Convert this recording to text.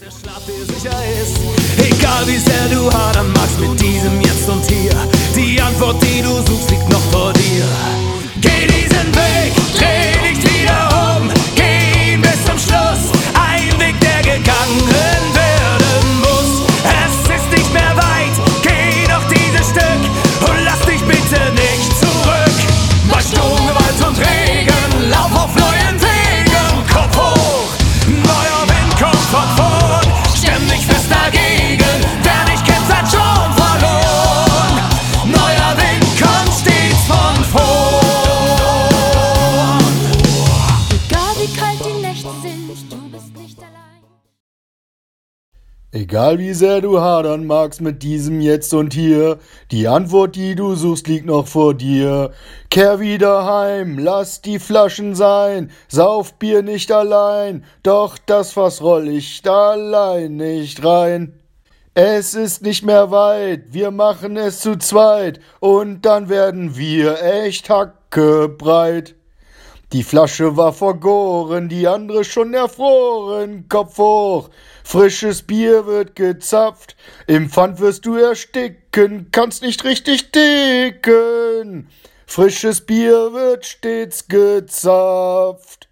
der Schlaf dir sicher ist. Egal wie sehr du hadern magst mit diesem Jetzt und Hier. Die Antwort, die du suchst, liegt noch vor dir. Egal wie sehr du hadern magst mit diesem Jetzt und Hier, die Antwort, die du suchst, liegt noch vor dir. Kehr wieder heim, lass die Flaschen sein, sauf Bier nicht allein, doch das Fass roll ich allein nicht rein. Es ist nicht mehr weit, wir machen es zu zweit, und dann werden wir echt hackebreit. Die Flasche war vergoren, die andere schon erfroren. Kopf hoch, frisches Bier wird gezapft. Im Pfand wirst du ersticken, kannst nicht richtig dicken. Frisches Bier wird stets gezapft.